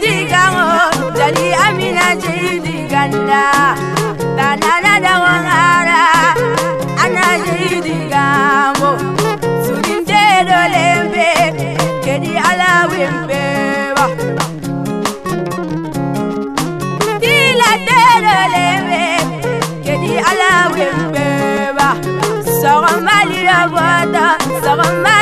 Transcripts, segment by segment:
digamo jali amina ji diganda banana da wangara ana ji digamo surinje dolembe kedi ala wimbe wa dila de dolembe kedi ala wimbe wa sawamali abada sawamali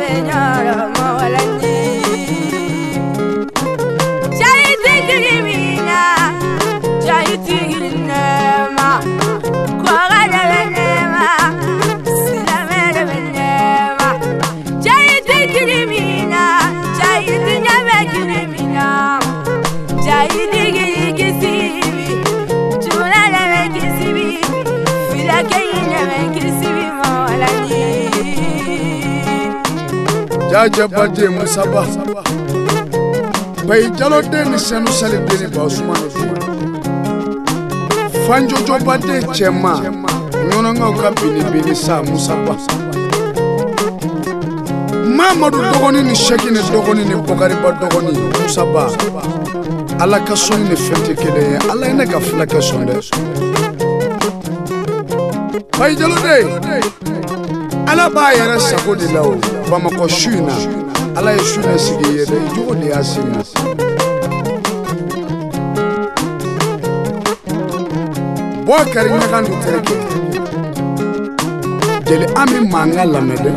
peña jaja bade musaba bayi jalo den ni sɛnu sali den ni basuma ni fuma fanjojo bade cɛma ɲɔnɔŋaw ka binibini sa musaba mamadu dɔgɔni ni seki ni dɔgɔni ni bɔgariba dɔgɔni musaba ala ka sɔni ni fɛn tɛ kelen ye ala ye ne ka fila kɛ sɔn dɛ bayi jalo den ala b'a yɛrɛ sago de la o bamakɔ su in na ala ye su ne sigi ye dɛ jogo de y'a si na bɔ kari ɲaga ni terikɛ jeli an bɛ mankan lamɛn dɛ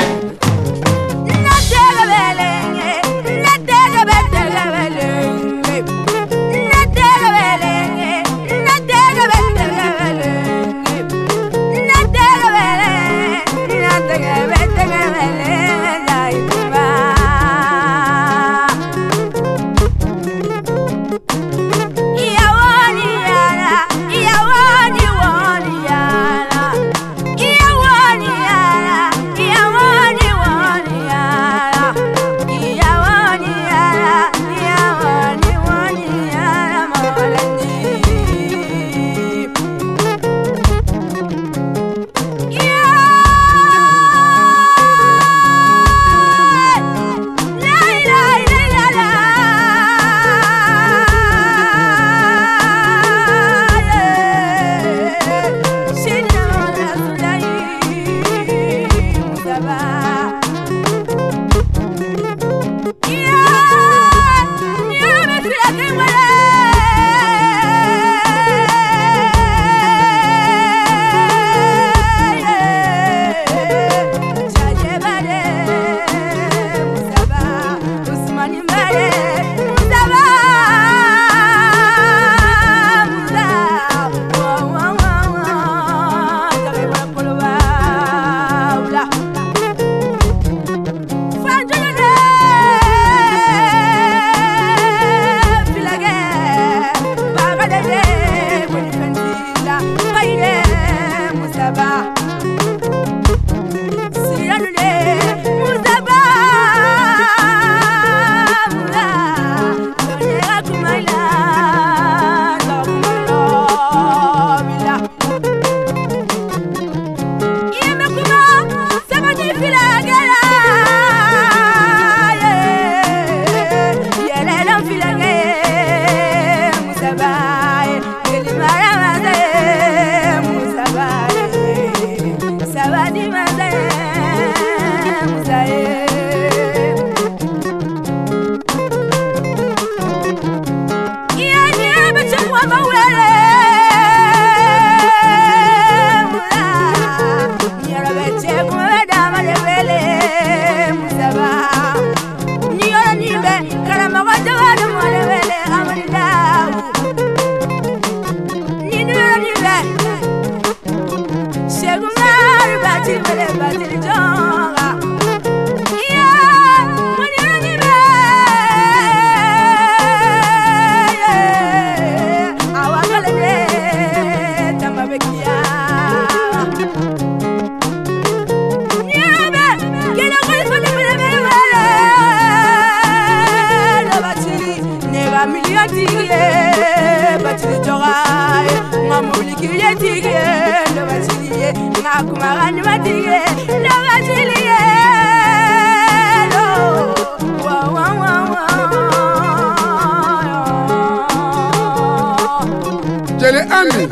jeli ami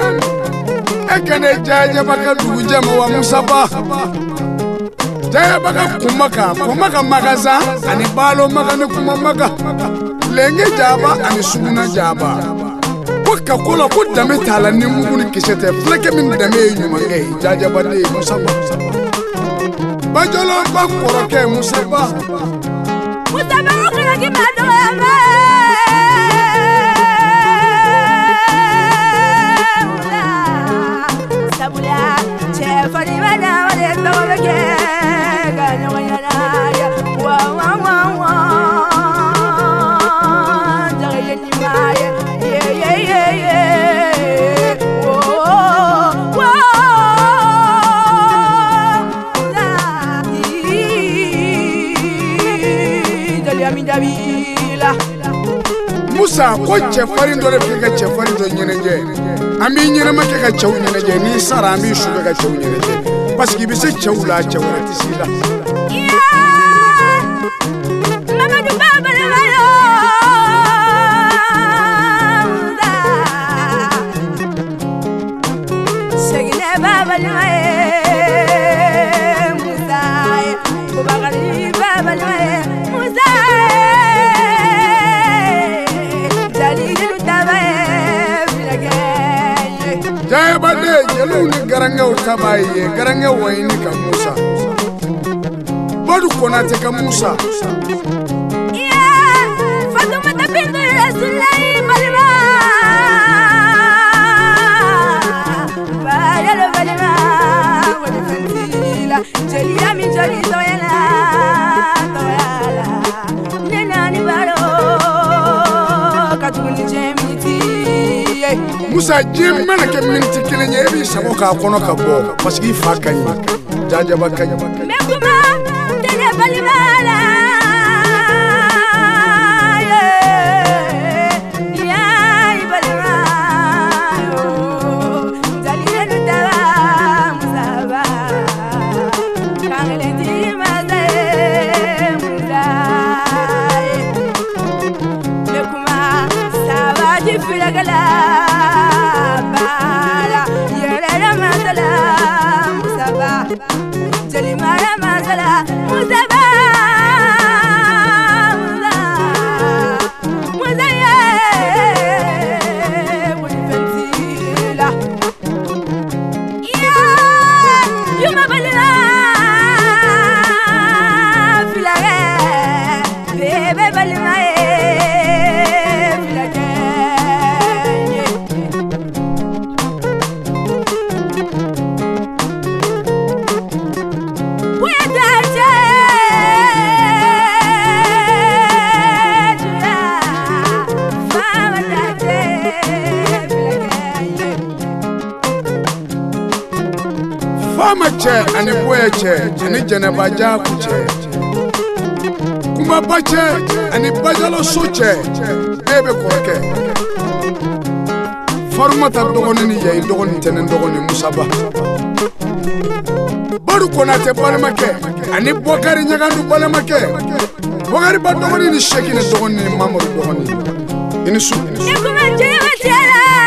ekene jayaba ka dugu jɛma wa musaba jayaba ka kunmaka kunmaka magaza ani balo maka ni kuma maka lenge jaba ani suguna jaba ko ka kola ko dame t'a la ni mugu ni kisɛ tɛ filɛkɛ min dame ye ɲumankɛ ye jajaba de ye musaba bajɔlɔ ba kɔrɔkɛ musaba musa ko cɛfarin dɔ de filɛ ka cɛfarin dɔ ɲɛnajɛ an b'i ɲɛnama kɛ ka cɛw ɲɛnajɛ n'i sara an b'i su kɛ ka cɛw ɲɛnajɛ parce que i bɛ se cɛw la cɛ wɛrɛ tɛ s'i la mamadu jeliw ni garankɛw ta b'a ye garankɛ wayini ka musa badu kɔnatɛ ka musa fatumata bintu rasulilayi balima jeliya min jeli tɔya musa diɲɛ mana kɛ miniti kelen ye e b'i sago k'a kɔnɔ ka bɔ paseke i fa ka ɲi jajaba ka ɲi Kwama che, anibuye che, jini jene baja kuche. Kumapa che, anibajalo su che, ebe koroke. Farumata dogoni ni yei, dogoni tenen dogoni musaba. Baru konate balemake, anibwakari nyagandu balemake. Wakari ba dogoni ni sheki ni dogoni ni mamoru dogoni. Inisu. Nikumanjewa chela.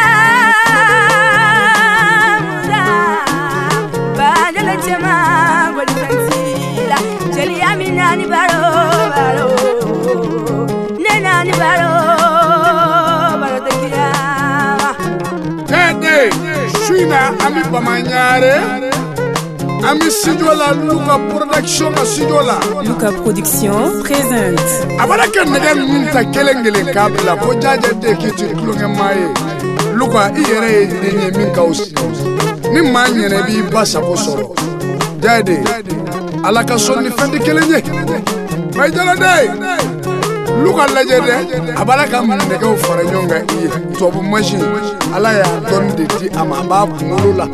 ami bamanyare ami studio la luka production ka studio la luka production présente a bana kɛ nɛgɛ nunu ta kelen kelen k'a bila fo jaja de k'i ti tulonkɛma ye luka i yɛrɛ ye den ye min ka wusi ni maa ɲɛnɛ b'i ba sago sɔrɔ jade ala ka sɔn ni fɛn tɛ kelen ye mayijalade olu ka lajɛ dɛ a b'ala ka nɛgɛw fara ɲɔgɔn kan i ye tubabu mansin ala y'a dɔɔni de di a ma a b'a kunkolo la